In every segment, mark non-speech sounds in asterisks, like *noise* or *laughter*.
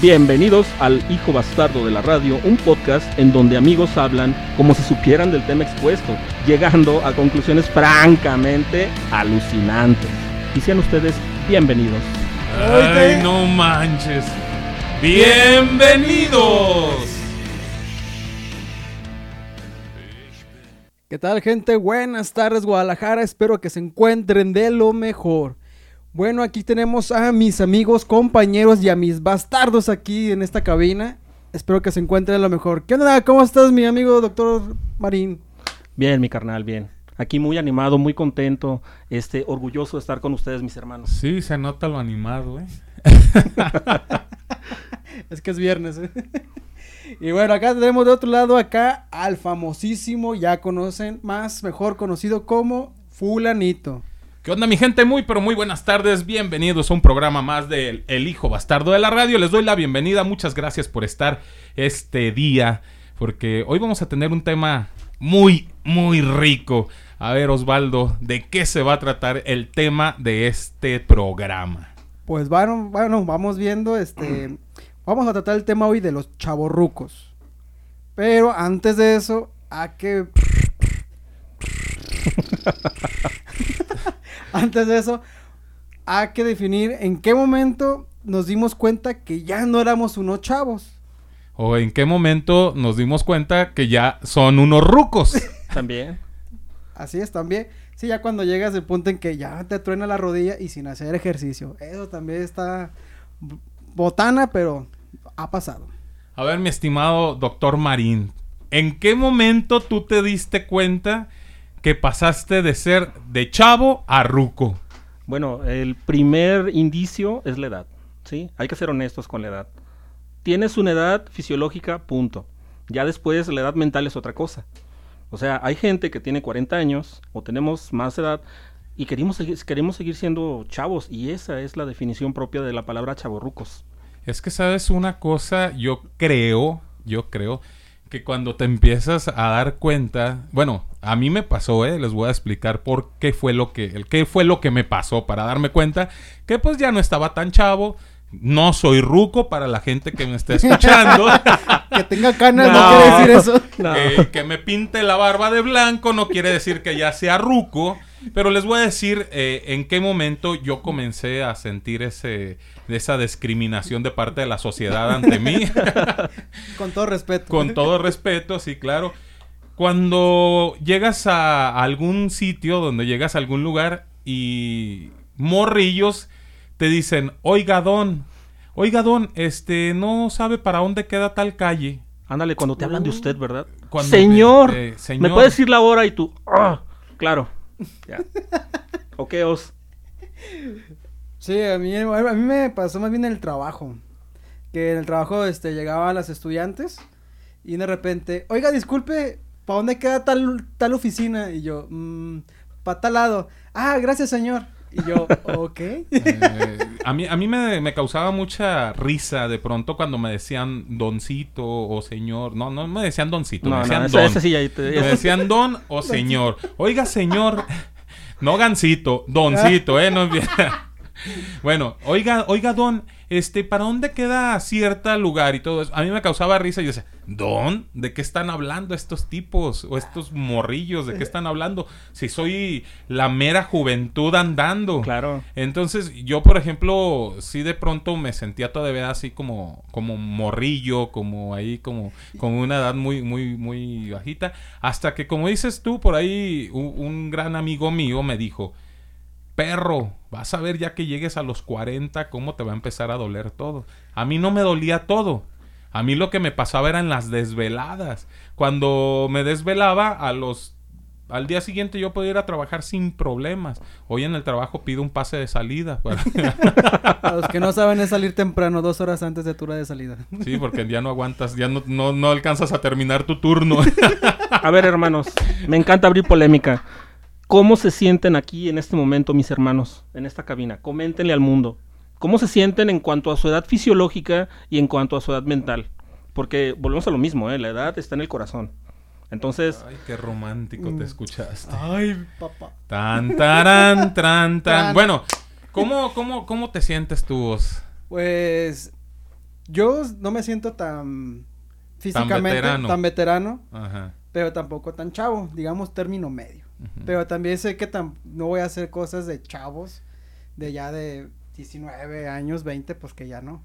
Bienvenidos al Hijo Bastardo de la Radio, un podcast en donde amigos hablan como si supieran del tema expuesto, llegando a conclusiones francamente alucinantes. Y sean ustedes bienvenidos. Ay, no manches. Bienvenidos. ¿Qué tal gente? Buenas tardes Guadalajara, espero que se encuentren de lo mejor. Bueno, aquí tenemos a mis amigos, compañeros y a mis bastardos aquí en esta cabina. Espero que se encuentren lo mejor. ¿Qué onda? ¿Cómo estás mi amigo doctor Marín? Bien, mi carnal, bien. Aquí muy animado, muy contento, este, orgulloso de estar con ustedes, mis hermanos. Sí, se nota lo animado, ¿eh? *laughs* es que es viernes, ¿eh? Y bueno, acá tenemos de otro lado acá al famosísimo, ya conocen, más mejor conocido como Fulanito. ¿Qué onda mi gente? Muy pero muy buenas tardes, bienvenidos a un programa más de El Hijo Bastardo de la Radio. Les doy la bienvenida, muchas gracias por estar este día, porque hoy vamos a tener un tema muy, muy rico. A ver Osvaldo, ¿de qué se va a tratar el tema de este programa? Pues bueno, bueno vamos viendo, este, *clears throat* vamos a tratar el tema hoy de los chavorrucos. Pero antes de eso, a que... *laughs* Antes de eso, hay que definir en qué momento nos dimos cuenta que ya no éramos unos chavos. O en qué momento nos dimos cuenta que ya son unos rucos. *laughs* También. Así es, también. Sí, ya cuando llegas al punto en que ya te truena la rodilla y sin hacer ejercicio. Eso también está botana, pero ha pasado. A ver, mi estimado doctor Marín, ¿en qué momento tú te diste cuenta que pasaste de ser de chavo a ruco? Bueno, el primer indicio es la edad, ¿sí? Hay que ser honestos con la edad. Tienes una edad fisiológica, punto. Ya después la edad mental es otra cosa. O sea, hay gente que tiene 40 años o tenemos más edad y queremos, queremos seguir siendo chavos y esa es la definición propia de la palabra chavorrucos. Es que sabes una cosa, yo creo, yo creo que cuando te empiezas a dar cuenta, bueno, a mí me pasó, ¿eh? les voy a explicar por qué fue lo que, el qué fue lo que me pasó para darme cuenta que pues ya no estaba tan chavo, no soy ruco para la gente que me está escuchando. *laughs* que tenga canas no, quiere decir eso. que me pinte la barba de blanco no quiere decir que ya sea ruco. Pero les voy a decir eh, en qué momento yo comencé a sentir ese, esa discriminación de parte de la sociedad ante mí. *laughs* Con todo respeto. Con todo respeto, sí, claro. Cuando llegas a algún sitio, donde llegas a algún lugar y morrillos te dicen, oiga don, oiga don, este, no sabe para dónde queda tal calle. Ándale, cuando te hablan de usted, ¿verdad? señor, ¿me puedes decir la hora? Y tú, ah, claro. Ya. *laughs* ok, os. Sí, a mí, a mí me pasó más bien en el trabajo. Que en el trabajo este, llegaban las estudiantes y de repente, oiga, disculpe, ¿para dónde queda tal, tal oficina? Y yo, mmm, para tal lado. Ah, gracias, señor. Y yo, ok. Eh, a mí, a mí me, me, causaba mucha risa de pronto cuando me decían doncito o señor. No, no me decían doncito, me decían don. Me decían don o señor. Oiga, señor. No gancito, doncito, ¿eh? No, *laughs* bueno, oiga, oiga, don, este, ¿para dónde queda cierta lugar y todo eso? A mí me causaba risa y yo decía, ¿Don? ¿De qué están hablando estos tipos? O estos morrillos, ¿de qué están hablando? Si soy la mera juventud andando. Claro. Entonces, yo, por ejemplo, sí de pronto me sentía todavía así como, como morrillo, como ahí, como con una edad muy, muy, muy bajita. Hasta que, como dices tú, por ahí un, un gran amigo mío me dijo, perro, vas a ver ya que llegues a los 40 cómo te va a empezar a doler todo. A mí no me dolía todo. A mí lo que me pasaba eran las desveladas. Cuando me desvelaba a los al día siguiente yo podía ir a trabajar sin problemas. Hoy en el trabajo pido un pase de salida. a *laughs* los que no saben es salir temprano, dos horas antes de tu hora de salida. sí, porque ya no aguantas, ya no, no, no alcanzas a terminar tu turno. *laughs* a ver, hermanos, me encanta abrir polémica. ¿Cómo se sienten aquí en este momento, mis hermanos, en esta cabina? Coméntenle al mundo. ¿Cómo se sienten en cuanto a su edad fisiológica y en cuanto a su edad mental? Porque volvemos a lo mismo, ¿eh? la edad está en el corazón. Entonces. Ay, qué romántico te mm. escuchaste. Ay, papá. Tan, taran, tran, *laughs* tan. Bueno, ¿cómo, cómo, ¿cómo te sientes tú vos? Pues. Yo no me siento tan. Físicamente tan veterano. Ajá. Pero tampoco tan chavo. Digamos, término medio. Pero también sé que no voy a hacer cosas de chavos. De ya de 19 años, 20, pues que ya no.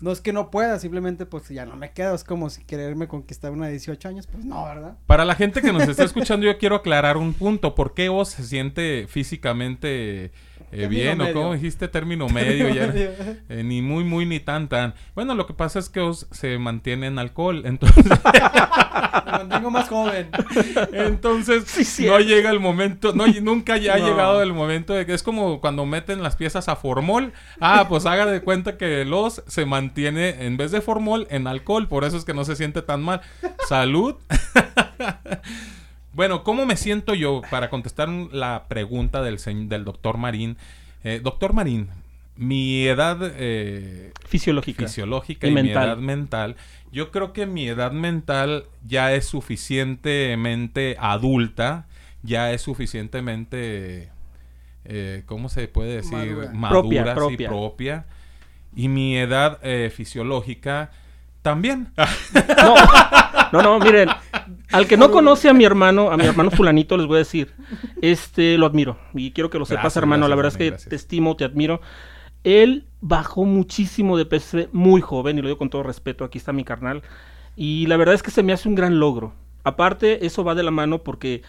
No es que no pueda, simplemente pues ya no me quedo. Es como si quererme conquistar una de 18 años, pues no, ¿verdad? Para la gente que nos está escuchando, yo quiero aclarar un punto. ¿Por qué vos se siente físicamente eh, bien, o como dijiste, término medio, ya, eh, ni muy, muy, ni tan, tan. Bueno, lo que pasa es que os, se mantiene en alcohol, entonces... *laughs* Me mantengo más joven. Entonces, no llega el momento, no, nunca ya ha llegado el momento de que es como cuando meten las piezas a formol. Ah, pues haga de cuenta que los se mantiene, en vez de formol, en alcohol, por eso es que no se siente tan mal. Salud. *laughs* Bueno, ¿cómo me siento yo para contestar la pregunta del, del doctor Marín? Eh, doctor Marín, mi edad eh, fisiológica, fisiológica y, mi edad mental, yo creo que mi edad mental ya es suficientemente adulta, ya es suficientemente, eh, ¿cómo se puede decir? Madura, propia, propia. Y mi edad fisiológica también. *laughs* No, no, miren, al que no conoce a mi hermano, a mi hermano fulanito, les voy a decir, este, lo admiro. Y quiero que lo sepas, hermano. la verdad es que te estimo, te admiro. Él bajó muchísimo de peso muy joven, y lo digo con todo respeto, aquí está mi carnal. Y la verdad es que se me hace un gran logro. Aparte, eso va de la mano porque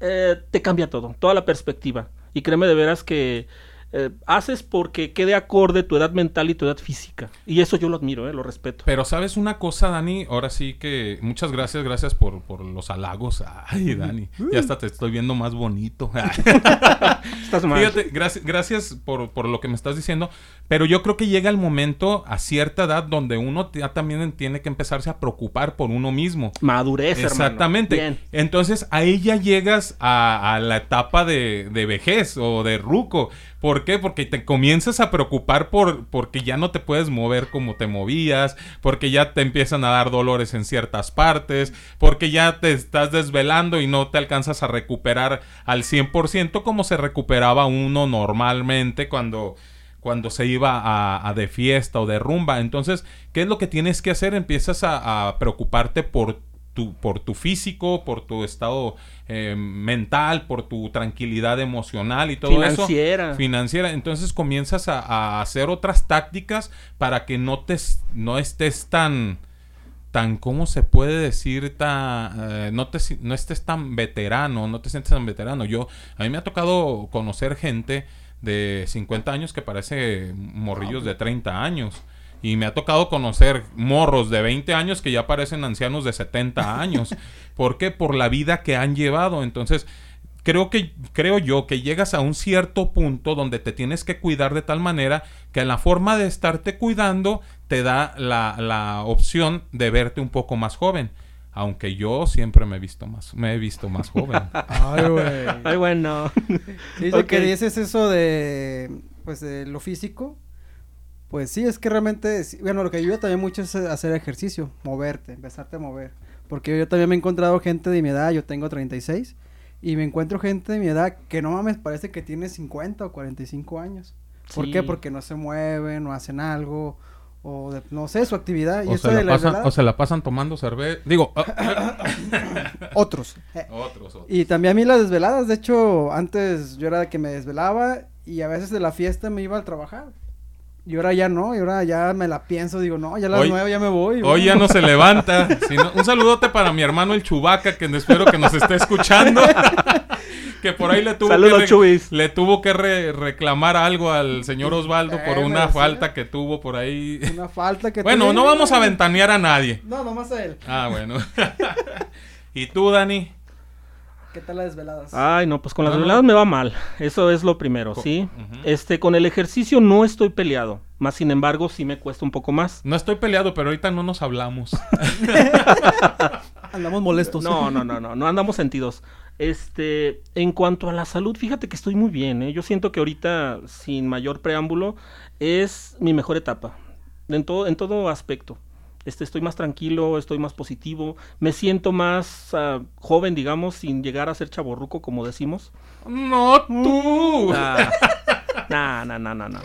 eh, te cambia todo, toda la perspectiva. Y créeme de veras que eh, haces porque quede acorde tu edad mental y tu edad física. Y eso yo lo admiro, eh, lo respeto. Pero sabes una cosa, Dani, ahora sí que muchas gracias, gracias por, por los halagos. *laughs* Ay, Dani, ya hasta te estoy viendo más bonito. *laughs* estás mal. Fíjate, gracias, gracias por, por lo que me estás diciendo, pero yo creo que llega el momento a cierta edad donde uno ya también tiene que empezarse a preocupar por uno mismo. Madurez, Exactamente. Entonces ahí ya llegas a, la etapa de, de vejez o de ruco. ¿Por qué? Porque te comienzas a preocupar por porque ya no te puedes mover como te movías, porque ya te empiezan a dar dolores en ciertas partes, porque ya te estás desvelando y no te alcanzas a recuperar al 100% como se recuperaba uno normalmente cuando cuando se iba a, de fiesta o de rumba. Entonces, ¿qué es lo que tienes que hacer? Empiezas a, a preocuparte por por tu físico, por tu estado eh, mental, por tu tranquilidad emocional y todo Financiera. eso. Financiera. Entonces comienzas a, hacer otras tácticas para que no te no estés tan tan cómo se puede decir tan eh, no te no estés tan veterano, no te sientes tan veterano. Yo a mí me ha tocado conocer gente de 50 años que parece morrillos de 30 años. Y me ha tocado conocer morros de 20 años que ya parecen ancianos de 70 *laughs* años. ¿Por qué? Por la vida que han llevado. Entonces, creo que creo yo que llegas a un cierto punto donde te tienes que cuidar de tal manera que la forma de estarte cuidando te da la, la opción de verte un poco más joven. Aunque yo siempre me he visto más, me he visto más joven. *laughs* Ay, güey. Ay, bueno. *laughs* Dice que dices eso de, pues, de lo físico pues sí, es que realmente, bueno, lo que ayuda también mucho es hacer ejercicio, moverte, empezarte a mover. Porque yo también me he encontrado gente de mi edad, yo tengo 36, y me encuentro gente de mi edad que no mames, parece que tiene 50 o 45 años. ¿Por qué? Porque no se mueven, no hacen algo, o no sé, su actividad. Y o, se la pasan, o se la pasan tomando cerveza. Digo, *coughs* otros. otros. Otros, Y también a mí las desveladas, de hecho, antes yo era de que me desvelaba y a veces de la fiesta me iba al trabajar. Y ahora ya no, y ahora ya me la pienso, digo, no, ya a las nueve ya me voy. Hoy ya no se levanta. *laughs* un saludote para mi hermano el Chubaca, que espero que nos esté escuchando. *laughs* que por ahí le tuvo que, le tuvo que reclamar algo al señor Osvaldo por una falta que tuvo por ahí. Una falta que Bueno, no vamos a ventanear a nadie. No, nomás a él. Ah, bueno. *laughs* ¿Y tú, Dani? ¿Qué tal las desveladas? Ay, no, pues con las desveladas me va mal. Eso es lo primero, ¿sí? Este, con el ejercicio no estoy peleado. Más sin embargo, sí me cuesta un poco más. No estoy peleado, pero ahorita no nos hablamos. *laughs* andamos molestos. No, no, no, no, no andamos sentidos. Este, en cuanto a la salud, fíjate que estoy muy bien, ¿eh? Yo siento que ahorita, sin mayor preámbulo, es mi mejor etapa. En todo, en todo aspecto. Este, estoy más tranquilo, estoy más positivo, me siento más uh, joven, digamos, sin llegar a ser chaborruco, como decimos. No, tú. *laughs* No, no, no, no, no.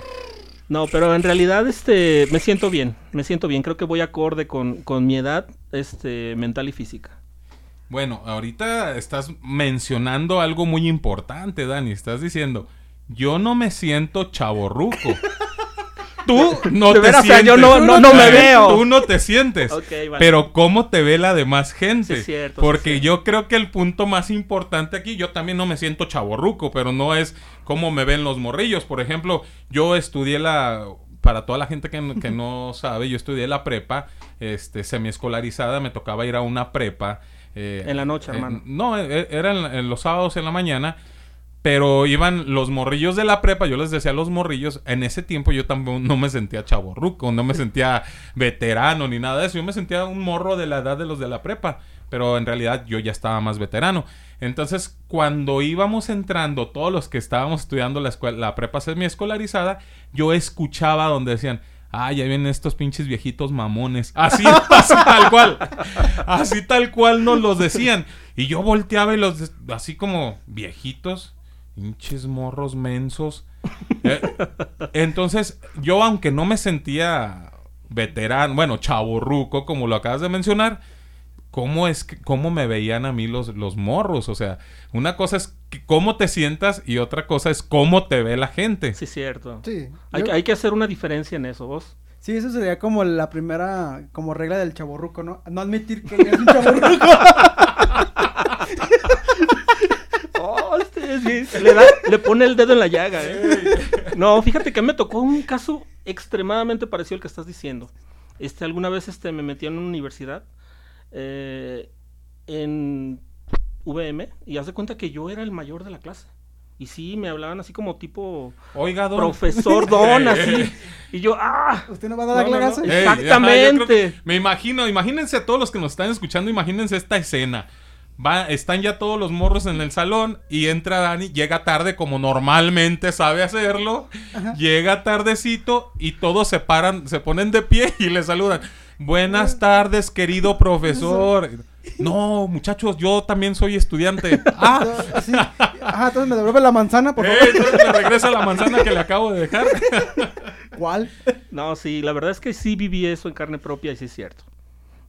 No, pero en realidad este, me siento bien, me siento bien. Creo que voy acorde con, con mi edad este, mental y física. Bueno, ahorita estás mencionando algo muy importante, Dani. Estás diciendo, yo no me siento chaborruco. *laughs* Tú no te sientes. yo no, no, me veo. Tú no te sientes. Pero cómo te ve la demás gente. cierto, Porque yo creo que el punto más importante aquí, yo también no me siento chaborruco, pero no es cómo me ven los morrillos. Por ejemplo, yo estudié la para toda la gente que, no sabe, yo estudié la prepa, este, semiescolarizada, me tocaba ir a una prepa. Eh, en la noche, hermano. no, e, era en, los sábados en la mañana pero iban los morrillos de la prepa, yo les decía a los morrillos, en ese tiempo yo también no me sentía chaborruco, no me sentía *laughs* veterano ni nada de eso, yo me sentía un morro de la edad de los de la prepa, pero en realidad yo ya estaba más veterano. Entonces, cuando íbamos entrando, todos los que estábamos estudiando la, escuela, la prepa semi-escolarizada, yo escuchaba donde decían, ah, ya vienen estos pinches viejitos mamones. Así, *laughs* así tal cual. Así tal cual nos los decían. Y yo volteaba y los, así como viejitos. Pinches morros mensos. *laughs* Eh, entonces, yo aunque no me sentía veterano, bueno, chaborruco, como lo acabas de mencionar, ¿cómo es que, cómo me veían a mí los, los morros? O sea, una cosa es cómo te sientas y otra cosa es cómo te ve la gente. Sí, cierto. Sí. Hay, hay que hacer una diferencia en eso, vos. Sí, eso sería como la primera, como regla del chaborruco, ¿no? No admitir que es un chaborruco. *laughs* *laughs* le, pone el dedo en la llaga, ¿eh? No, fíjate que me tocó un caso extremadamente parecido al que estás diciendo. Este, alguna vez este, me metí en una universidad eh, en VM y haz de cuenta que yo era el mayor de la clase. Y sí, me hablaban así como tipo Oiga, profesor don, así. Y yo, ah, usted no va a dar la clase. Exactamente. me imagino, imagínense a todos los que nos están escuchando, imagínense esta escena. Va, están ya todos los morros en el salón y entra Dani, llega tarde como normalmente sabe hacerlo, llega tardecito y todos se paran, se ponen de pie y le saludan. Buenas tardes, querido profesor. No, muchachos, yo también soy estudiante. *laughs* Ah, sí. ah entonces me devuelve la manzana, por favor. Eh, entonces me regresa la manzana que le acabo de dejar. *laughs* ¿Cuál? No, sí, la verdad es que sí viví eso en carne propia y sí es cierto.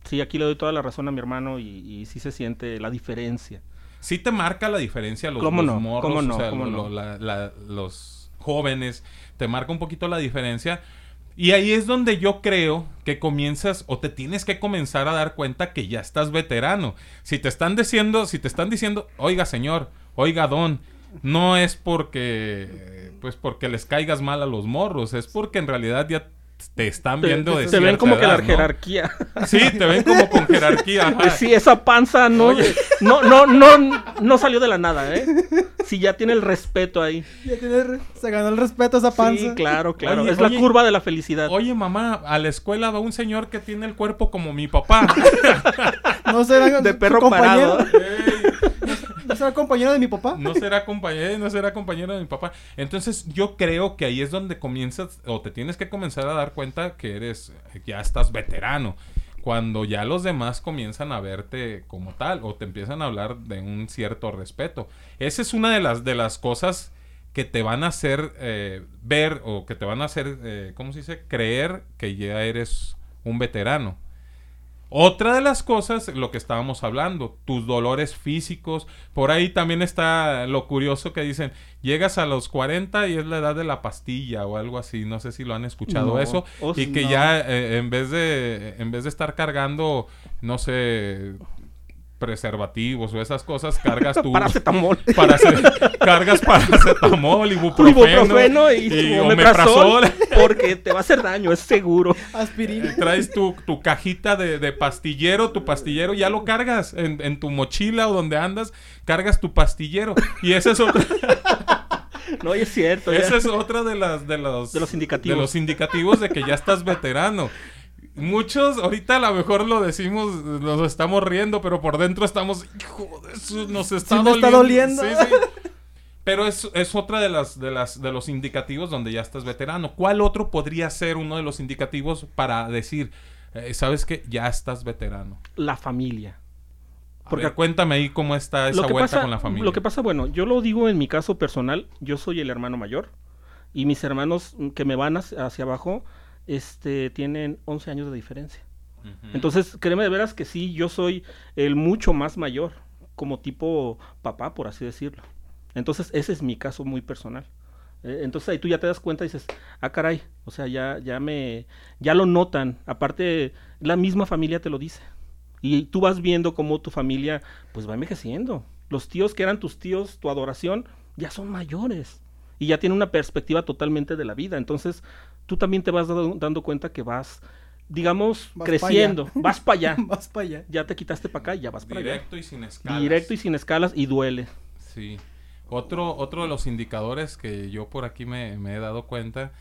Sí, aquí le doy toda la razón a mi hermano y, sí se siente la diferencia. Sí te marca la diferencia los, ¿Cómo no? morros, ¿Cómo no? o sea, ¿Cómo no? los jóvenes, te marca un poquito la diferencia. Y ahí es donde yo creo que comienzas o te tienes que comenzar a dar cuenta que ya estás veterano. Si te están diciendo, si te están diciendo, oiga señor, oiga don, no es porque pues porque les caigas mal a los morros, es porque en realidad ya te están viendo de Te ven como que la jerarquía. *laughs* Sí, te ven como con jerarquía. *laughs* Sí, esa panza no, no, no, no, no salió de la nada, ¿eh? Sí, ya tiene el respeto ahí. Ya tiene, se ganó el respeto esa panza. Sí, claro, claro. es la curva de la felicidad. Oye, mamá, a la escuela va un señor que tiene el cuerpo como mi papá. *laughs* no será de perro compañero. parado. ¿No será compañero de mi papá? No será compañero, no será de mi papá. Entonces yo creo que ahí es donde comienzas o te tienes que comenzar a dar cuenta que eres, ya estás veterano. Cuando ya los demás comienzan a verte como tal o te empiezan a hablar de un cierto respeto. Esa es una de las, de las cosas que te van a hacer eh, ver o que te van a hacer, eh, ¿cómo se dice? Creer que ya eres un veterano. Otra de las cosas, lo que estábamos hablando, tus dolores físicos. Por ahí también está lo curioso que dicen, llegas a los 40 y es la edad de la pastilla o algo así. No sé si lo han escuchado eso. Oh, y que ya eh, en vez de en vez de estar cargando, no sé, preservativos o esas cosas, cargas *laughs* tu... paracetamol. Para hacer, cargas paracetamol, ibuprofeno, ibuprofeno y, y omeprazol. Porque te va a hacer daño, es seguro. Aspirina. Eh, traes tu, tu cajita de, de, pastillero, tu pastillero, ya lo cargas en, en, tu mochila o donde andas, cargas tu pastillero. Y ese es otro. *laughs* No, es cierto. Esa es otra de las de los, de los indicativos. De los indicativos de que ya estás veterano. Muchos, ahorita a lo mejor lo decimos, nos estamos riendo, pero por dentro estamos, hijo de eso, nos está doliendo. Pero es, es, otra de las, de las de los indicativos donde ya estás veterano. ¿Cuál otro podría ser uno de los indicativos para decir, eh, sabes que ya estás veterano? La familia. Porque cuéntame ahí cómo está esa vuelta con la familia. Lo que pasa, bueno, yo lo digo en mi caso personal, yo soy el hermano mayor y mis hermanos que me van hacia, abajo este tienen 11 años de diferencia. Entonces, créeme de veras que sí, yo soy el mucho más mayor, como tipo papá, por así decirlo. Entonces, ese es mi caso muy personal. Eh, entonces ahí tú ya te das cuenta y dices, ah, caray, o sea, ya, ya me, ya lo notan. Aparte, la misma familia te lo dice. Y tú vas viendo cómo tu familia pues va envejeciendo. Los tíos que eran tus tíos, tu adoración, ya son mayores. Y ya tienen una perspectiva totalmente de la vida. Entonces tú también te vas dando, cuenta que vas, digamos, creciendo. vas para allá. *laughs* vas para allá. Ya te quitaste para acá y ya vas para allá. Directo y sin escalas. Directo y sin escalas y duele. Sí. Otro, otro de los indicadores que yo por aquí me, he dado cuenta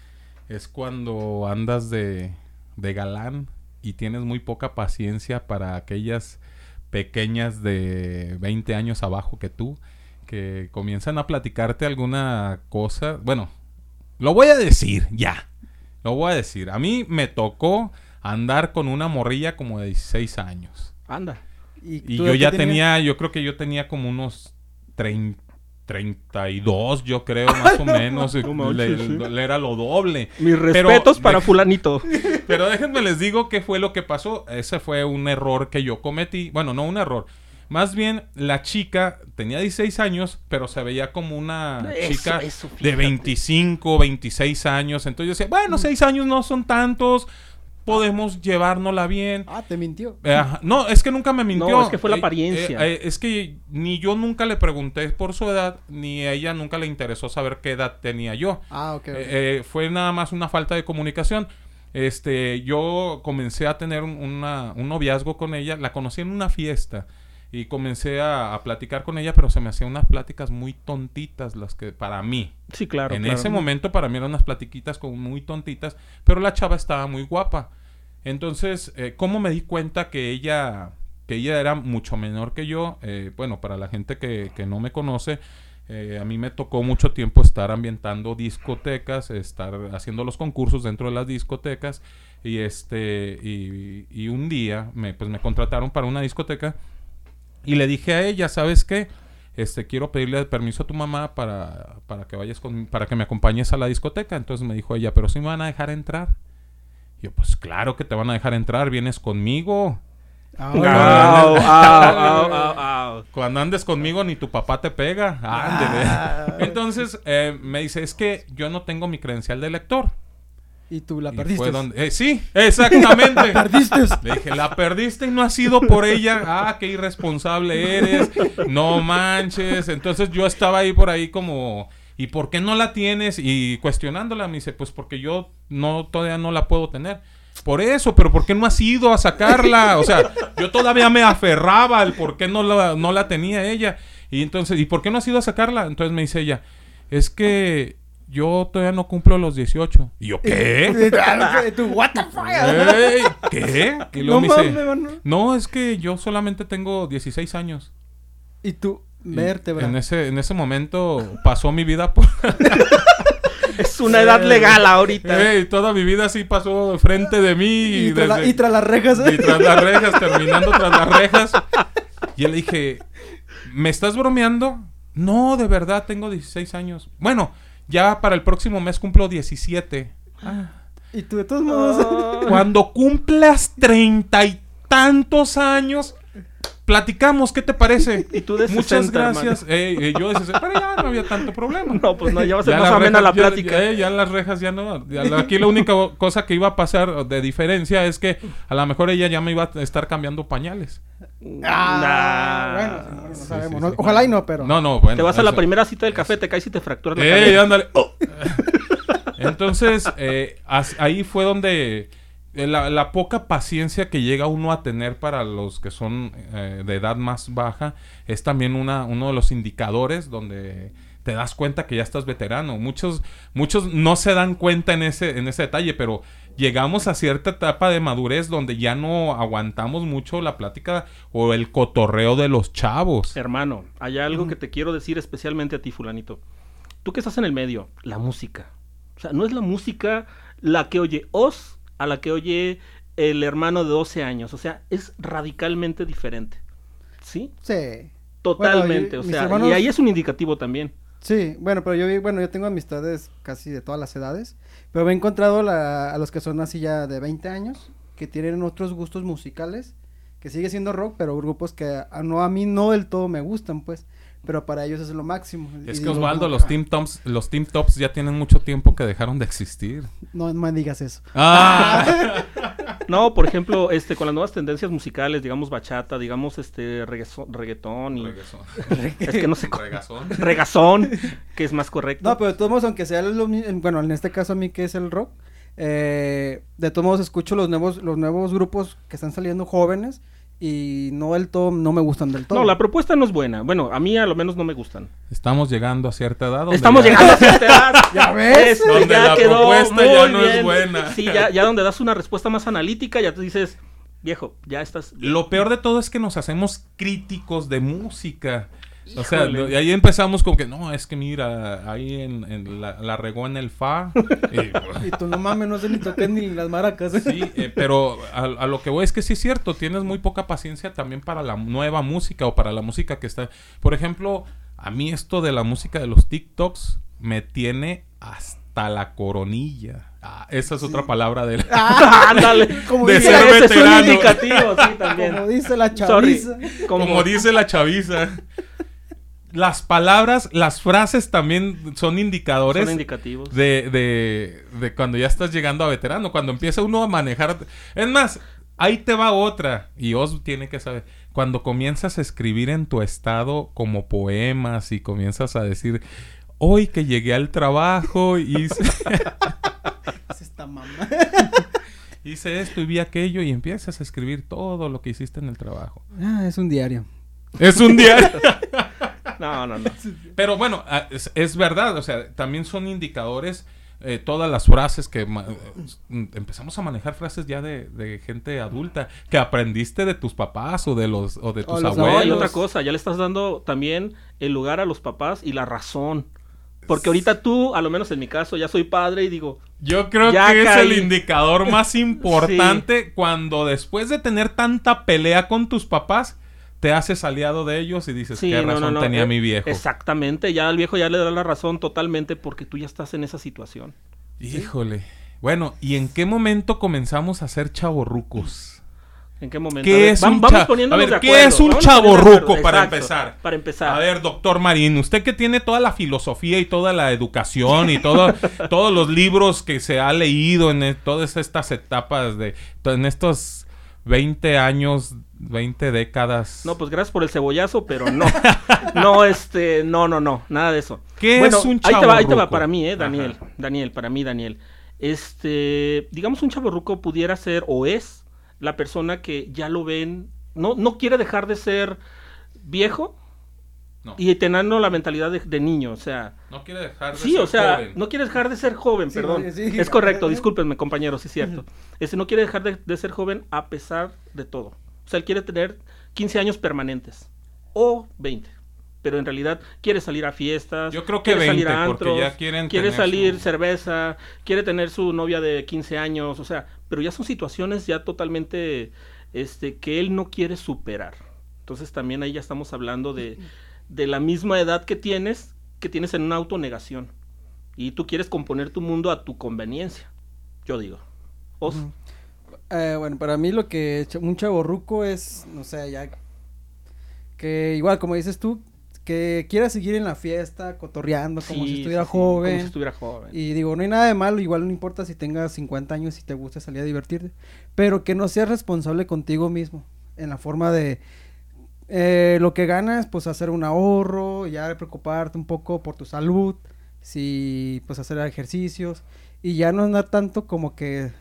es cuando andas de, de galán y tienes muy poca paciencia para aquellas pequeñas de 20 años abajo que tú, que comienzan a platicarte alguna cosa. Bueno, lo voy a decir, ya. Lo voy a decir. A mí me tocó andar con una morrilla como de 16 años. Anda. Y, yo ya tenía, yo creo que yo tenía como unos 30 32, yo creo, *laughs* más o menos. le, era lo doble. Mis respetos para fulanito. *laughs* Pero déjenme les digo qué fue lo que pasó. Ese fue un error que yo cometí. Bueno, no un error. Más bien, la chica tenía 16 años, pero se veía como una chica de 25, 26 años. Entonces yo decía, bueno, 6 años no son tantos podemos llevárnosla bien. Ah, te mintió. Eh, no, es que nunca me mintió. No, es que fue la eh, apariencia. Eh, es que ni yo nunca le pregunté por su edad, ni a ella nunca le interesó saber qué edad tenía yo. Ah, ok. fue nada más una falta de comunicación. Este, yo comencé a tener un, noviazgo con ella, la conocí en una fiesta y comencé a, platicar con ella, pero se me hacían unas pláticas muy tontitas las que para mí. Sí, claro. En ese momento para mí eran unas platiquitas como muy tontitas, pero la chava estaba muy guapa. Entonces, eh, ¿cómo me di cuenta que ella, que ella era mucho menor que yo? Eh, bueno, para la gente que, que no me conoce, eh, a mí me tocó mucho tiempo estar ambientando discotecas, estar haciendo los concursos dentro de las discotecas y este y, y un día me, pues me contrataron para una discoteca y le dije a ella, ¿sabes qué? Este, quiero pedirle permiso a tu mamá para, para que vayas con, para que me acompañes a la discoteca. Entonces me dijo ella, pero si me van a dejar entrar. yo, pues claro que te van a dejar entrar, vienes conmigo. Cuando andes conmigo ni tu papá te pega. *laughs* Entonces eh, me dice, es que yo no tengo mi credencial de lector. Y tú la perdiste. Eh, sí, *laughs* exactamente. la perdiste. Le dije, la perdiste y no ha sido por ella. Ah, qué irresponsable eres. No manches. Entonces yo estaba ahí por ahí como, ¿y por qué no la tienes? Y cuestionándola, me dice, pues porque yo no todavía no la puedo tener. Por eso, pero ¿por qué no has ido a sacarla? O sea, yo todavía me aferraba al por qué no la, no la tenía ella. Y entonces, ¿y por qué no has ido a sacarla? Entonces me dice ella, es que yo todavía no cumplo los 18. Y yo, ¿qué? *laughs* What the fuck? ¿Qué? Y luego no, me dice, no, es que yo solamente tengo 16 años. Y tú, vértebra. En ese, en ese momento pasó mi vida por... *laughs* es una edad legal ahorita. Ey, toda mi vida así pasó frente de mí. Y, y, tras, las rejas. Y tras las rejas, terminando tras las rejas. Y le dije, ¿me estás bromeando? No, de verdad, tengo 16 años. Bueno, ya para el próximo mes cumplo 17. Ah. Y tú de todos modos. Cuando cumplas treinta y tantos años, platicamos, ¿qué te parece? *laughs* Y tú de Muchas gracias. Eh, yo de pero ya no había tanto problema. *laughs* No, pues no, ya va a ser más amena la plática. Ya, ya, las rejas ya no. aquí la única *laughs* cosa que iba a pasar de diferencia es que a lo mejor ella ya me iba a estar cambiando pañales. Ah, bueno, no sabemos. Ojalá y no, pero. No, no, bueno. Te vas a la primera cita del café, te caes y te fracturas la ¡Ey, ándale! Entonces, eh, ahí fue donde eh, la, poca paciencia que llega uno a tener para los que son eh, de edad más baja es también una, uno de los indicadores donde te das cuenta que ya estás veterano. Muchos, muchos no se dan cuenta en ese, en ese detalle, pero llegamos a cierta etapa de madurez donde ya no aguantamos mucho la plática o el cotorreo de los chavos. Hermano, hay algo que te quiero decir especialmente a ti, fulanito. Tú que estás en el medio, la música. O sea, no es la música la que oye Oz a la que oye el hermano de 12 años. O sea, es radicalmente diferente. ¿Sí? Sí. Totalmente. o sea, y ahí es un indicativo también. Sí, bueno, pero yo, bueno, yo tengo amistades casi de todas las edades, pero he encontrado a los que son así ya de 20 años, que tienen otros gustos musicales, que sigue siendo rock, pero grupos que a, no, a mí no del todo me gustan, pues pero para ellos es lo máximo. Es que Osvaldo, los Team Tops, los Team Tops ya tienen mucho tiempo que dejaron de existir. No me digas eso. Ah. *laughs* no, por ejemplo, este, con las nuevas tendencias musicales, digamos bachata, digamos este reggaetón y *laughs* es que no sé regazón. regazón, que es más correcto. No, pero de todos modos, aunque sea lo bueno, en este caso a mí que es el rock, eh, de todos modos escucho los nuevos, los nuevos grupos que están saliendo jóvenes y no del todo, no me gustan del todo. No, la propuesta no es buena. Bueno, a mí a lo menos no me gustan. Estamos llegando a cierta edad. Estamos llegando a cierta edad. *laughs* ¿Ya ves? donde la propuesta ya no es buena. Sí, ya, ya donde das una respuesta más analítica, ya te dices, viejo, ya estás... Lo peor de todo es que nos hacemos críticos de música. O sea, y ahí empezamos con que, no, es que mira, ahí en, la, regó en el fa. *laughs* y, tú no mames, no sé ni toqué ni las maracas. Sí, eh, pero a, lo que voy es que sí es cierto, tienes muy poca paciencia también para la nueva música o para la música que está. Por ejemplo, a mí esto de la música de los TikToks me tiene hasta la coronilla. Ah, esa es otra palabra de, *laughs* ah, ándale, *laughs* como de ser veterano. indicativo, sí, también. Como dice la chaviza. como dice la chaviza las palabras, las frases también son indicadores. Son indicativos. De, de, de, cuando ya estás llegando a veterano, cuando empieza uno a manejar. Es más, ahí te va otra. Y Os tiene que saber. Cuando comienzas a escribir en tu estado como poemas y comienzas a decir, hoy que llegué al trabajo hice. *laughs* esta mamá. *laughs* hice esto y vi aquello y empiezas a escribir todo lo que hiciste en el trabajo. Ah, es un diario. Es un diario. *laughs* No, no, no. *laughs* Pero bueno, ah, es, verdad, o sea, también son indicadores eh, todas las frases que eh, empezamos a manejar frases ya de, gente adulta que aprendiste de tus papás o de los o de tus abuelos. No, y otra cosa, ya le estás dando también el lugar a los papás y la razón. Porque ahorita tú, a lo menos en mi caso, ya soy padre y digo. Yo creo que es el indicador más *laughs* importante cuando después de tener tanta pelea con tus papás, te haces aliado de ellos y dices, qué razón tenía eh, mi viejo. Exactamente, ya al viejo ya le da la razón totalmente porque tú ya estás en esa situación. Híjole. Bueno, ¿y en qué momento comenzamos a ser chavorrucos? ¿En qué momento? ¿Qué es un vamos a ver, ¿qué es un chaborruco para empezar? Para empezar. A ver, doctor Marín, usted que tiene toda la filosofía y toda la educación y todo, *laughs* todos los libros que se ha leído en e, todas estas etapas de en estos 20 años 20 décadas. No, pues gracias por el cebollazo, pero no. *laughs* no, este, no, no, no, nada de eso. ¿Qué es un chavo ahí te va, ahí te va para mí, eh, Daniel. Daniel, para mí, Daniel. Este, digamos un chaborruco pudiera ser o es la persona que ya lo ven, no, no quiere dejar de ser viejo, y teniendo la mentalidad de, niño, o sea... No quiere dejar de sí, o sea, no quiere dejar de ser joven, perdón. es correcto, *laughs* discúlpenme, compañeros, es cierto. Ese no quiere dejar de, ser joven a pesar de todo. O sea, él quiere tener 15 años permanentes. O 20. Pero en realidad quiere salir a fiestas. Yo creo que quiere 20, salir a antros, ya quieren Quiere salir cerveza. Quiere tener su novia de 15 años. O sea, pero ya son situaciones ya totalmente este, que él no quiere superar. Entonces también ahí ya estamos hablando de, de la misma edad que tienes, que tienes en una autonegación. Y tú quieres componer tu mundo a tu conveniencia. Yo digo. Os. Eh, bueno, para mí lo que un chaborruco es, no sé, ya que igual como dices tú, que quiera seguir en la fiesta, cotorreando como si estuviera joven. Como si estuviera joven. Y digo, no hay nada de malo, igual no importa si tengas 50 años y te gusta salir a divertirte, pero que no seas responsable contigo mismo en la forma de eh, lo que ganas, pues hacer un ahorro, ya preocuparte un poco por tu salud, si pues hacer ejercicios y ya no andar tanto como que,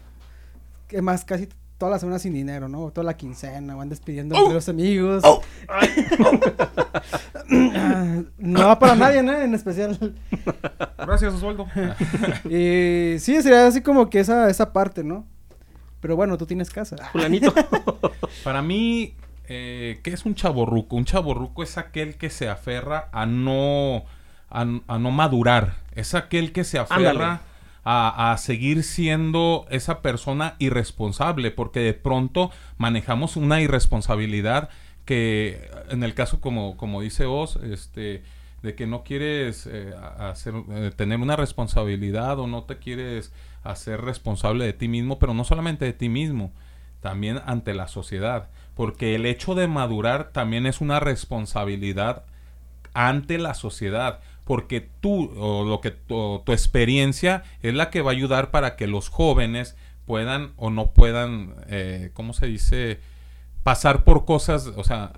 que más casi toda la semana sin dinero, ¿no? Toda la quincena, van despidiendo oh. los amigos. Oh. *laughs* no va para nadie, ¿no? En especial. Gracias, Osvaldo. y sí, sería así como que esa, esa parte, ¿no? Pero bueno, tú tienes casa. Fulanito. para mí, eh, ¿qué es un chaborruco? Un chaborruco es aquel que se aferra a no, a, no madurar. Es aquel que se aferra a, seguir siendo esa persona irresponsable, porque de pronto manejamos una irresponsabilidad que, en el caso como, como dice Oz, este, de que no quieres eh, hacer, eh, tener una responsabilidad o no te quieres hacer responsable de ti mismo, pero no solamente de ti mismo, también ante la sociedad, porque el hecho de madurar también es una responsabilidad ante la sociedad porque tú o lo que tu, experiencia es la que va a ayudar para que los jóvenes puedan o no puedan, eh, ¿cómo se dice? Pasar por cosas, o sea,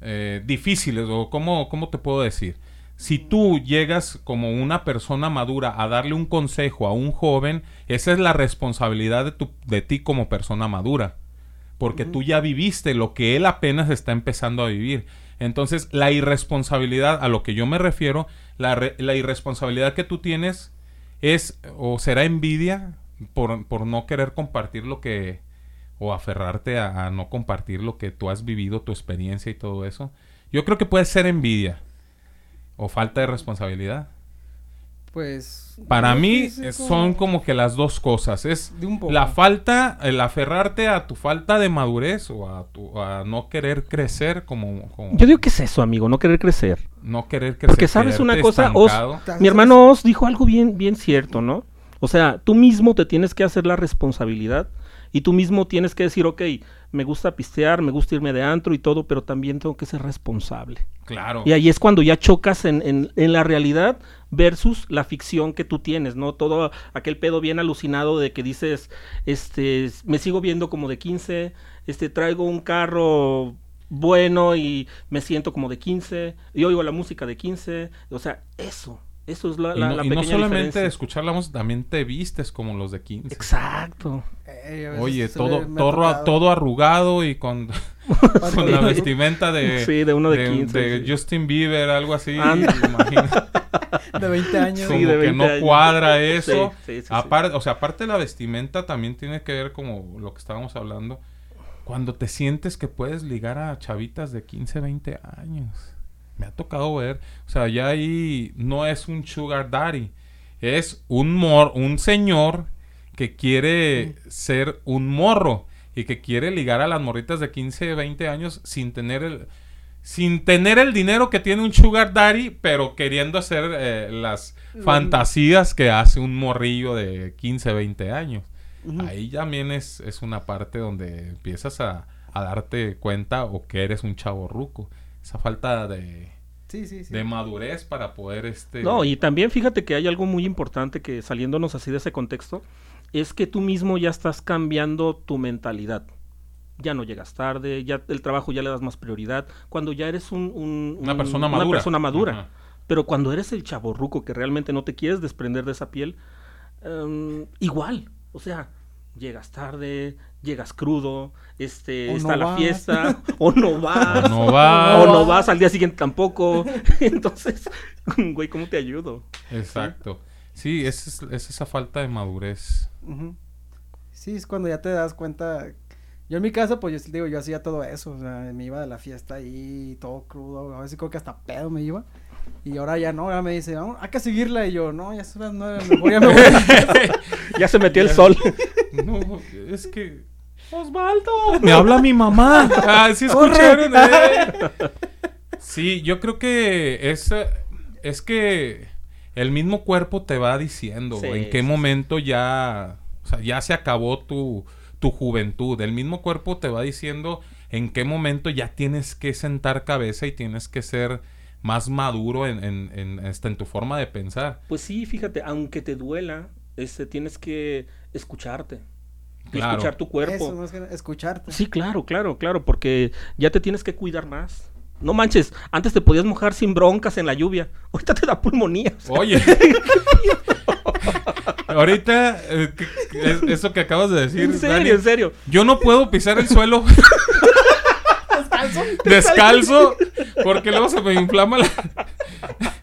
eh, difíciles o ¿cómo, ¿cómo te puedo decir? Si tú llegas como una persona madura a darle un consejo a un joven, esa es la responsabilidad de, tu, de ti como persona madura. Porque tú ya viviste lo que él apenas está empezando a vivir. Entonces, la irresponsabilidad a lo que yo me refiero la, la irresponsabilidad que tú tienes es o será envidia por, por, no querer compartir lo que o aferrarte a, no compartir lo que tú has vivido, tu experiencia y todo eso. Yo creo que puede ser envidia o falta de responsabilidad. Pues. Para mí son como que las dos cosas. Es la falta, el aferrarte a tu falta de madurez o a, tu, a no querer crecer como, Yo digo que es eso, amigo, no querer crecer. No querer crecer. Porque sabes una cosa, mi hermano Os dijo algo bien, bien cierto, ¿no? O sea, tú mismo te tienes que hacer la responsabilidad y tú mismo tienes que decir, ok, me gusta pistear, me gusta irme de antro y todo, pero también tengo que ser responsable. Claro. Y ahí es cuando ya chocas en, en, en, la realidad versus la ficción que tú tienes, ¿no? Todo aquel pedo bien alucinado de que dices, este, me sigo viendo como de 15, este, traigo un carro bueno y me siento como de 15, y oigo la música de 15, o sea, eso, eso es la, la, y no, solamente escuchar la música, también te vistes como los de 15. Exacto. Oye, todo, todo, arrugado y con, *laughs* con la vestimenta de, *laughs* sí, de, uno de, 15, de Justin Bieber, algo así. *laughs* de 20 años. Como que no cuadra eso. aparte, o sea, aparte de la vestimenta también tiene que ver como lo que estábamos hablando. Cuando te sientes que puedes ligar a chavitas de 15, 20 años me ha tocado ver, o sea, ya ahí no es un sugar daddy, es un mor un señor que quiere ser un morro y que quiere ligar a las morritas de 15, 20 años sin tener el sin tener el dinero que tiene un sugar daddy, pero queriendo hacer eh, las fantasías que hace un morrillo de 15, 20 años. Ahí también es, es una parte donde empiezas a, a darte cuenta o que eres un chavo ruco esa falta de, de madurez para poder este... No, y también fíjate que hay algo muy importante que saliéndonos así de ese contexto, es que tú mismo ya estás cambiando tu mentalidad. Ya no llegas tarde, ya el trabajo ya le das más prioridad. Cuando ya eres un, una persona madura. Una persona madura. Pero cuando eres el chaborruco que realmente no te quieres desprender de esa piel, em, igual. O sea, llegas tarde, llegas crudo, este, está la fiesta, o no *laughs* vas, o no vas, o no vas al día siguiente tampoco. *laughs* Entonces, *laughs* güey, ¿cómo te ayudo? Exacto. Sí, es, es esa falta de madurez. Sí, es cuando ya te das cuenta. Yo en mi caso, pues yo digo, yo hacía todo eso, o sea, me iba de la fiesta ahí, todo crudo, a veces creo que hasta pedo me iba. Y ahora ya no, ahora me dice, hay que seguirla. Y yo, no, ya son las nueve, mejor ya me voy. ya se metió el sol. no, es que Osvaldo. Me habla mi mamá. Ah, sí escucharon. Eh. *laughs* Sí, yo creo que es, es que el mismo cuerpo te va diciendo en qué momento ya, o sea, ya se acabó tu, tu juventud. El mismo cuerpo te va diciendo en qué momento ya tienes que sentar cabeza y tienes que ser más maduro en, en, en, este, en tu forma de pensar. Pues sí, fíjate, aunque te duela, este, tienes que escucharte escuchar tu cuerpo. escucharte. Sí, claro, claro, claro, porque ya te tienes que cuidar más. No manches, antes te podías mojar sin broncas en la lluvia. Ahorita te da pulmonía. Oye, *laughs* ahorita, eh, eso que acabas de decir. En serio, en serio. Yo no puedo pisar el suelo. *laughs* Descalzo. Descalzo. Porque luego se me inflama la *laughs*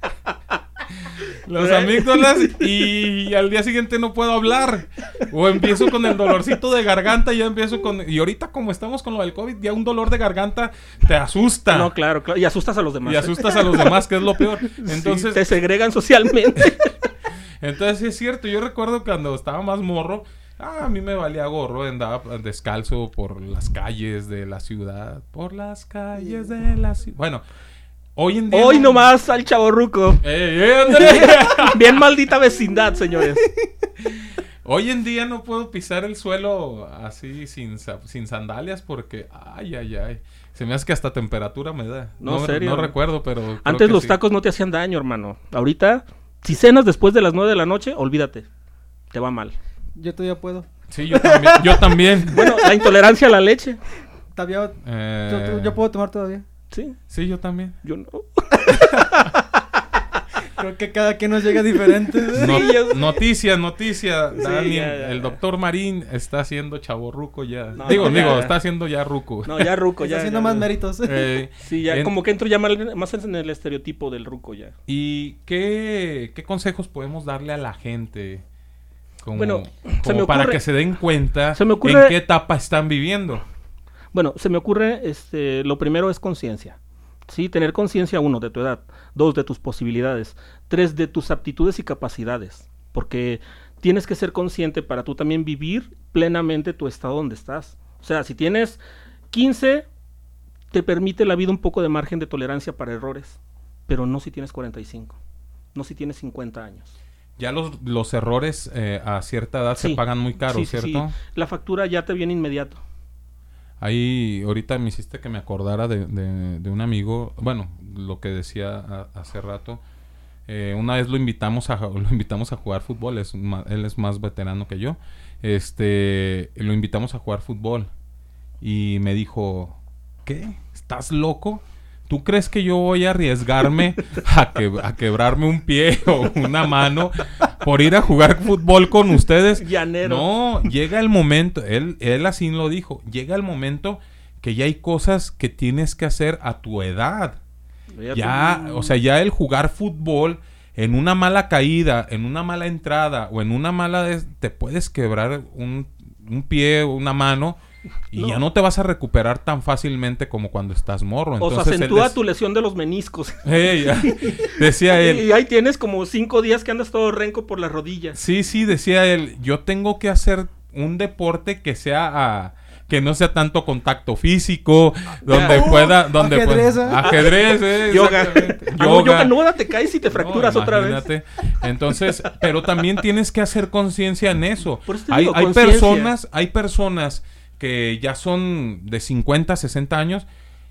las amígdalas *laughs* y al día siguiente no puedo hablar. O empiezo con el dolorcito de garganta, ya empiezo con... Y ahorita como estamos con lo del COVID, ya un dolor de garganta te asusta. No, claro, claro. Y asustas a los demás. Y asustas a los demás, que es lo peor. *laughs* Entonces... te segregan socialmente. *laughs* Entonces sí es cierto, yo recuerdo cuando estaba más morro, ah, a mí me valía gorro, andaba descalzo por las calles de la ciudad, por las calles de la ciudad. Bueno, Hoy en día. Hoy nomás al chaborruco. *laughs* Bien maldita vecindad, señores. *laughs* Hoy en día no puedo pisar el suelo así sin, sin sandalias porque. Ay, ay, ay. Se me hace que hasta temperatura me da. No, no recuerdo, pero. Antes los tacos no te hacían daño, hermano. Ahorita, si cenas después de las nueve de la noche, olvídate. Te va mal. Yo todavía puedo. Sí, yo también. yo también. *laughs* Bueno, la intolerancia a la leche. Todavía. Eh... yo puedo tomar todavía. Sí. Sí, yo también. Yo no. *laughs* Creo que cada quien nos llega diferente. noticia, noticia. Daniel, el doctor Marín está haciendo chaborruco ya. digo, digo, está haciendo ya ruco. No, ya ruco, ya. Está haciendo más méritos. Eh, sí, ya como que entro ya más en el estereotipo del ruco ya. ¿Y qué, qué consejos podemos darle a la gente? Como, bueno, para que se den cuenta en qué etapa están viviendo. Bueno, se me ocurre, este, lo primero es conciencia. ¿sí? Tener conciencia, uno, de tu edad, dos, de tus posibilidades, tres, de tus aptitudes y capacidades, porque tienes que ser consciente para tú también vivir plenamente tu estado donde estás. O sea, si tienes 15, te permite la vida un poco de margen de tolerancia para errores, pero no si tienes 45, no si tienes 50 años. Ya los, los errores eh, a cierta edad se pagan muy caro, ¿cierto? Sí. La factura ya te viene inmediato. Ahí ahorita me hiciste que me acordara de, de, un amigo, bueno, lo que decía hace rato. Eh, una vez lo invitamos a *laughs* lo invitamos a jugar fútbol, es él es más veterano que yo. Este, lo invitamos a jugar fútbol y me dijo, "¿Qué? ¿Estás loco? ¿Tú crees que yo voy a arriesgarme a, que, a quebrarme un pie *laughs* o una mano por ir a jugar fútbol con ustedes? Llanero. No, llega el momento, él, él así lo dijo, llega el momento que ya hay cosas que tienes que hacer a tu edad. Ya, o sea, ya el jugar fútbol en una mala caída, en una mala entrada o en una mala... te puedes quebrar un, un pie o una mano y ya no te vas a recuperar tan fácilmente como cuando estás morro. o sea, acentúa tu lesión de los meniscos. *laughs* decía *laughs* él. Y ahí tienes como cinco días que andas todo renco por las rodillas. Sí, sí, decía él. Yo tengo que hacer un deporte que sea que no sea tanto contacto físico, donde pueda, donde ajedrez, pueda, ajedrez, eh, yoga. yoga. No, te caes y te fracturas otra vez. Entonces, pero también tienes que hacer conciencia en eso. hay, hay personas, hay personas que ya son de 50, 60 años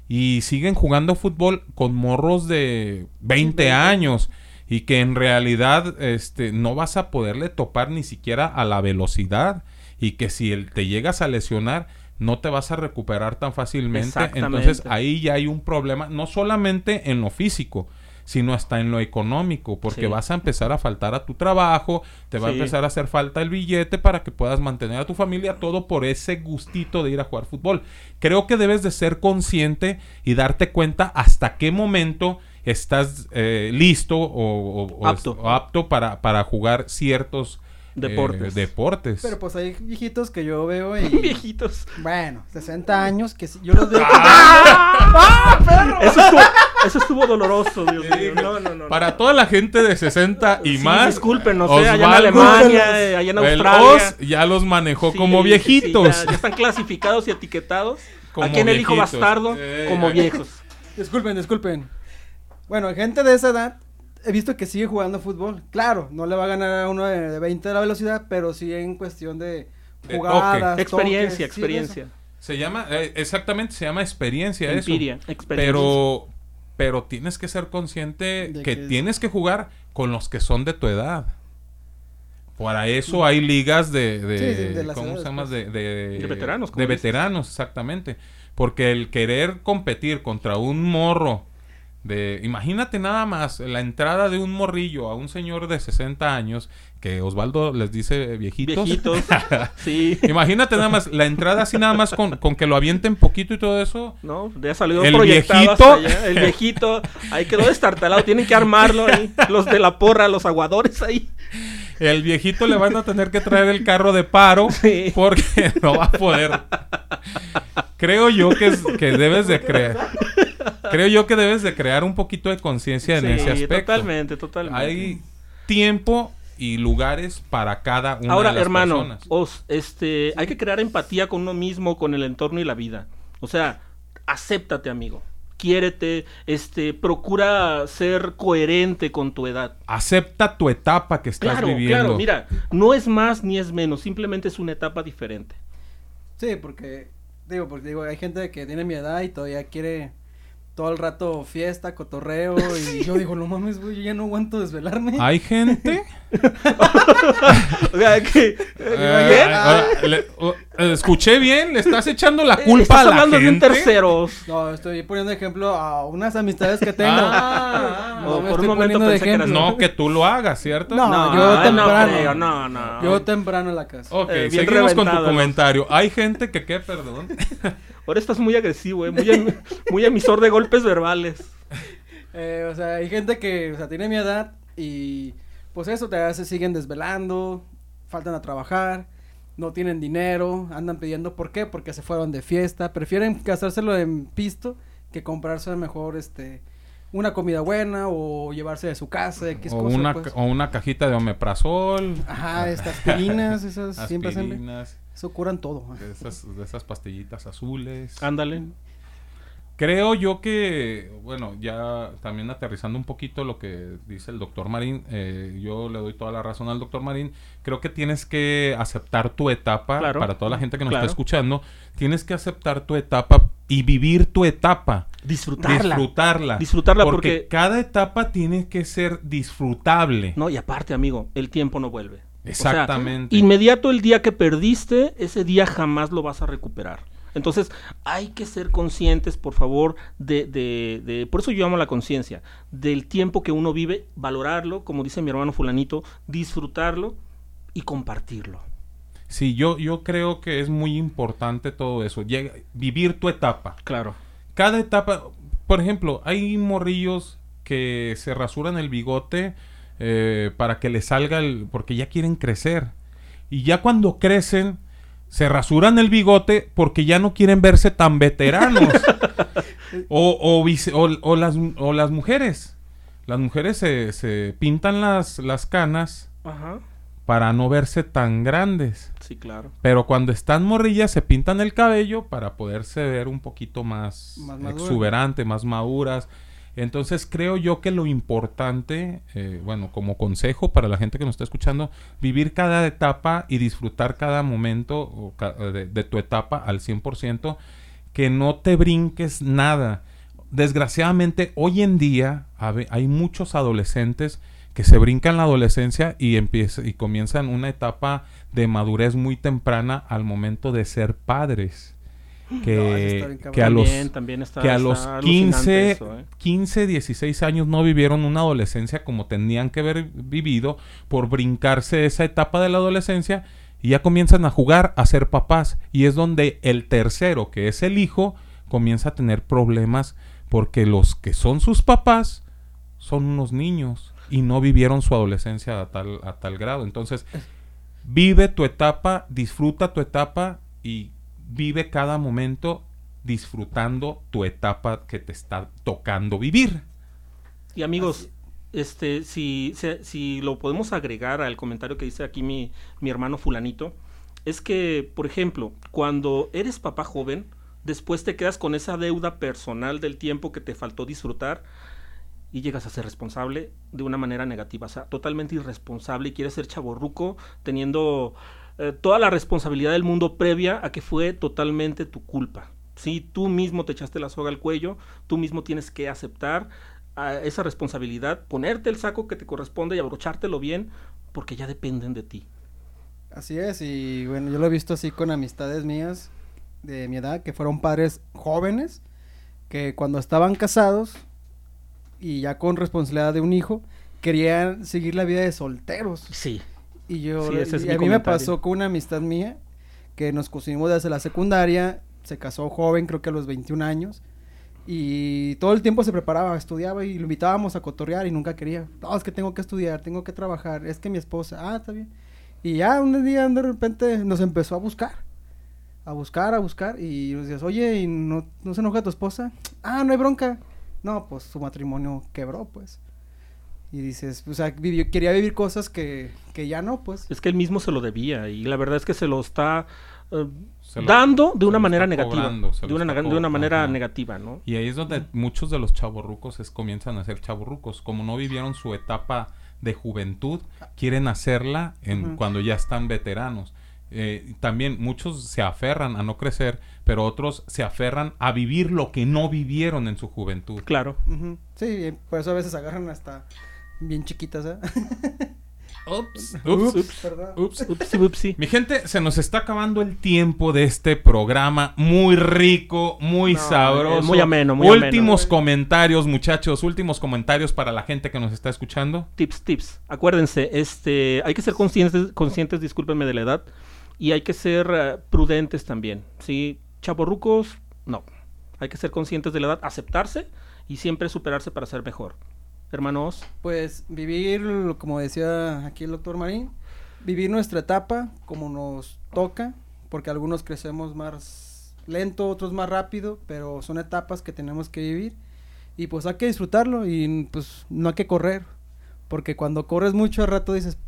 y siguen jugando fútbol con morros de 20 años y que en realidad este no vas a poderle topar ni siquiera a la velocidad y que si te llegas a lesionar no te vas a recuperar tan fácilmente. Entonces ahí ya hay un problema, no solamente en lo físico, sino hasta en lo económico, porque vas a empezar a faltar a tu trabajo, te va a empezar a hacer falta el billete para que puedas mantener a tu familia, todo por ese gustito de ir a jugar fútbol. Creo que debes de ser consciente y darte cuenta hasta qué momento estás eh, listo o, apto, para, para jugar ciertos Deportes. Eh, deportes. Pero pues hay viejitos que yo veo y... *laughs* viejitos. Bueno, 60 años que yo los veo... *laughs* ¡Ah! ¡Ah, perro! Eso estuvo, eso estuvo doloroso, Dios mío. No, no, no. Para toda la gente de 60 y más... Disculpen, no sé, allá en Alemania, eh, allá en Australia... ya los manejó como viejitos. ya, están clasificados y etiquetados. Como Aquí en el hijo bastardo, eh. como viejos. Disculpen, disculpen. Bueno, gente de esa edad he visto que sigue jugando fútbol. Claro, no le va a ganar a uno de, 20 de la velocidad, pero sí en cuestión de jugadas, experiencia, experiencia. se llama, eh, exactamente, se llama experiencia Empiria, eso. Experiencia. Pero, pero tienes que ser consciente que, tienes que jugar con los que son de tu edad. Para eso hay ligas de, de, ¿cómo se llama? De, de, veteranos. De veteranos, exactamente. Porque el querer competir contra un morro de imagínate nada más la entrada de un morrillo a un señor de 60 años que Osvaldo les dice viejitos. Viejitos. *laughs* sí. Imagínate nada más la entrada así nada más con, con, que lo avienten poquito y todo eso. No, ya salió el viejito. El viejito, ahí quedó destartalado, tienen que armarlo ahí. Los de la porra, los aguadores ahí. El viejito le van a tener que traer el carro de paro porque no va a poder. Creo yo que, que debes de creer. *laughs* Creo yo que debes de crear un poquito de conciencia en ese aspecto. Totalmente, totalmente. Hay tiempo y lugares para cada una Ahora, de las hermano, personas. Os, este, hay que crear empatía con uno mismo, con el entorno y la vida. O sea, acéptate, amigo quiérete, este, procura ser coherente con tu edad. Acepta tu etapa que estás viviendo. Claro, mira, no es más ni es menos, simplemente es una etapa diferente. Sí, porque digo, porque digo, hay gente que tiene mi edad y todavía quiere todo el rato fiesta, cotorreo y *laughs* yo digo, no mames, güey, yo ya no aguanto desvelarme. ¿Hay gente? *laughs* o sea, que... Eh, escuché bien, le estás echando la culpa a la hablando gente? de un terceros. No, estoy poniendo ejemplo a unas amistades que tengo. Ah, no, por un momento pensé que No, que tú lo hagas, ¿cierto? No, no yo temprano. No, no, Yo temprano en la casa. Ok, eh, seguimos con tu comentario. ¿Hay gente que qué, perdón? *laughs* Ahora estás muy agresivo, ¿eh? muy, *laughs* muy emisor de golpes verbales. Eh, o sea, hay gente que, o sea, tiene mi edad y pues eso, te se siguen desvelando, faltan a trabajar, no tienen dinero, andan pidiendo, ¿por qué? Porque se fueron de fiesta, prefieren gastárselo en pisto que comprarse mejor, este, una comida buena o llevarse de su casa, o, una, pues. o una cajita de omeprazol. Ajá, estas aspirinas, esas *laughs* siempre eso curan todo. De esas, de esas pastillitas azules. Ándale. Creo yo que, bueno, ya también aterrizando un poquito lo que dice el doctor Marín, eh, yo le doy toda la razón al doctor Marín, creo que tienes que aceptar tu etapa, para toda la gente que nos está escuchando, tienes que aceptar tu etapa y vivir tu etapa. Disfrutarla. Disfrutarla. Disfrutarla porque, porque cada etapa tiene que ser disfrutable. No, y aparte, amigo, el tiempo no vuelve. Exactamente. inmediato el día que perdiste, ese día jamás lo vas a recuperar. Entonces, hay que ser conscientes, por favor, de, de, de por eso yo amo la conciencia, del tiempo que uno vive, valorarlo, como dice mi hermano fulanito, disfrutarlo y compartirlo. Sí, yo, yo creo que es muy importante todo eso, vivir tu etapa. Claro. Cada etapa, por ejemplo, hay morrillos que se rasuran el bigote eh, para que le salga el... porque ya quieren crecer. Y ya cuando crecen, se rasuran el bigote porque ya no quieren verse tan veteranos. *laughs* o, o, las, o las mujeres. Las mujeres se, se pintan las, las canas para no verse tan grandes. Sí, claro. Pero cuando están morrillas se pintan el cabello para poderse ver un poquito más, más exuberante, más maduras. Entonces creo yo que lo importante, eh, bueno, como consejo para la gente que nos está escuchando, vivir cada etapa y disfrutar cada momento de, tu etapa al 100%, que no te brinques nada. Desgraciadamente, hoy en día hay muchos adolescentes que se brincan la adolescencia y, y comienzan una etapa de madurez muy temprana al momento de ser padres que, que a los, que a los 15, 15, 16 años no vivieron una adolescencia como tenían que haber vivido por brincarse esa etapa de la adolescencia y ya comienzan a jugar a ser papás. Y es donde el tercero, que es el hijo, comienza a tener problemas porque los que son sus papás son unos niños y no vivieron su adolescencia a tal, a tal grado. Entonces, vive tu etapa, disfruta tu etapa y vive cada momento disfrutando tu etapa que te está tocando vivir. Y amigos, este, si, si, lo podemos agregar al comentario que dice aquí mi, mi hermano fulanito, es que, por ejemplo, cuando eres papá joven, después te quedas con esa deuda personal del tiempo que te faltó disfrutar y llegas a ser responsable de una manera negativa, o sea, totalmente irresponsable y quieres ser chaborruco teniendo eh, toda la responsabilidad del mundo previa a que fue totalmente tu culpa. Si tú mismo te echaste la soga al cuello, tú mismo tienes que aceptar esa responsabilidad, ponerte el saco que te corresponde y abrochártelo bien, porque ya dependen de ti. Así es, y bueno, yo lo he visto así con amistades mías de mi edad, que fueron padres jóvenes, que cuando estaban casados, y ya con responsabilidad de un hijo, querían seguir la vida de solteros. Sí. Y yo, a mí me pasó con una amistad mía que nos conocimos desde la secundaria, se casó joven, creo que a los 21 años, y todo el tiempo se preparaba, estudiaba y lo invitábamos a cotorrear y nunca quería. No, es que tengo que estudiar, tengo que trabajar, es que mi esposa, ah, está bien. Y ya un día de repente nos empezó a buscar, a buscar, a buscar, y nos decías, oye, ¿y no, no se enoja tu esposa? Ah, no hay bronca. No, pues su matrimonio quebró, pues. Y dices, o sea, quería vivir cosas que, que ya no, pues. Es que él mismo se lo debía y la verdad es que se lo está eh, dando de una manera negativa. de, una, de una manera negativa, ¿no? Y ahí es donde muchos de los chavorrucos es, comienzan a ser chavorrucos. Como no vivieron su etapa de juventud, quieren hacerla en, cuando ya están veteranos. Eh, también muchos se aferran a no crecer, pero otros se aferran a vivir lo que no vivieron en su juventud. Claro. Sí, por eso a veces agarran hasta bien chiquitas, ¿eh? *laughs* Ups, ups, ups, ups, ups, *laughs* Mi gente, se nos está acabando el tiempo de este programa muy rico, muy sabroso. Muy ameno, muy Últimos comentarios, muchachos, últimos comentarios para la gente que nos está escuchando. Tips, tips. Acuérdense, este, hay que ser conscientes, conscientes, discúlpenme de la edad, y hay que ser eh, prudentes también. ¿sí? Chaborrucos, no. Hay que ser conscientes de la edad, aceptarse y siempre superarse para ser mejor hermanos? Pues vivir, como decía aquí el doctor Marín, vivir nuestra etapa como nos toca, porque algunos crecemos más lento, otros más rápido, pero son etapas que tenemos que vivir y pues hay que disfrutarlo y pues no hay que correr, porque cuando corres mucho al rato dices,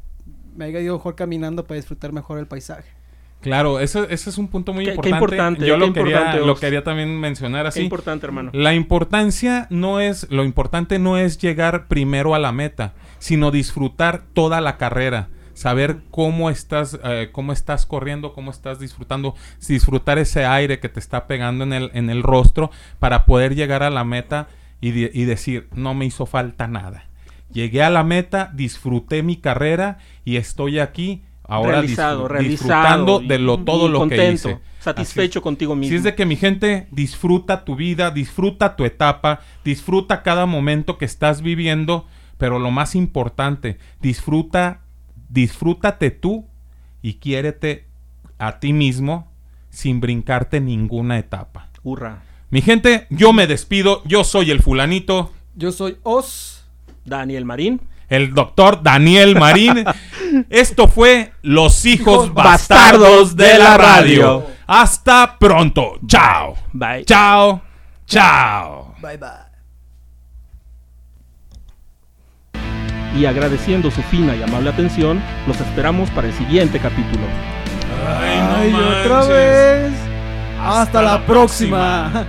me haya ido mejor caminando para disfrutar mejor el paisaje. Claro, ese, ese es un punto muy importante. Yo lo, quería, lo quería también mencionar así. Qué importante, hermano. La importancia no es, lo importante no es llegar primero a la meta, sino disfrutar toda la carrera. Saber cómo estás, eh, cómo estás corriendo, cómo estás disfrutando, disfrutar ese aire que te está pegando en el, en el rostro para poder llegar a la meta y, y decir, no me hizo falta nada. Llegué a la meta, disfruté mi carrera y estoy aquí ahora realizado, disfrutando de lo, todo lo que hice. Satisfecho contigo mismo. Si es de que mi gente disfruta tu vida, disfruta tu etapa, disfruta cada momento que estás viviendo, pero lo más importante, disfruta, disfrútate tú y quiérete a ti mismo sin brincarte ninguna etapa. Hurra. Mi gente, yo me despido, yo soy el fulanito. Yo soy Os. Daniel Marín el doctor Daniel Marín. *laughs* Esto fue Los hijos bastardos de la radio. Hasta pronto. Chao. Bye. Chao. Chao. Bye bye. Y agradeciendo su fina y amable atención, los esperamos para el siguiente capítulo. Ay, otra vez. Hasta, la, próxima.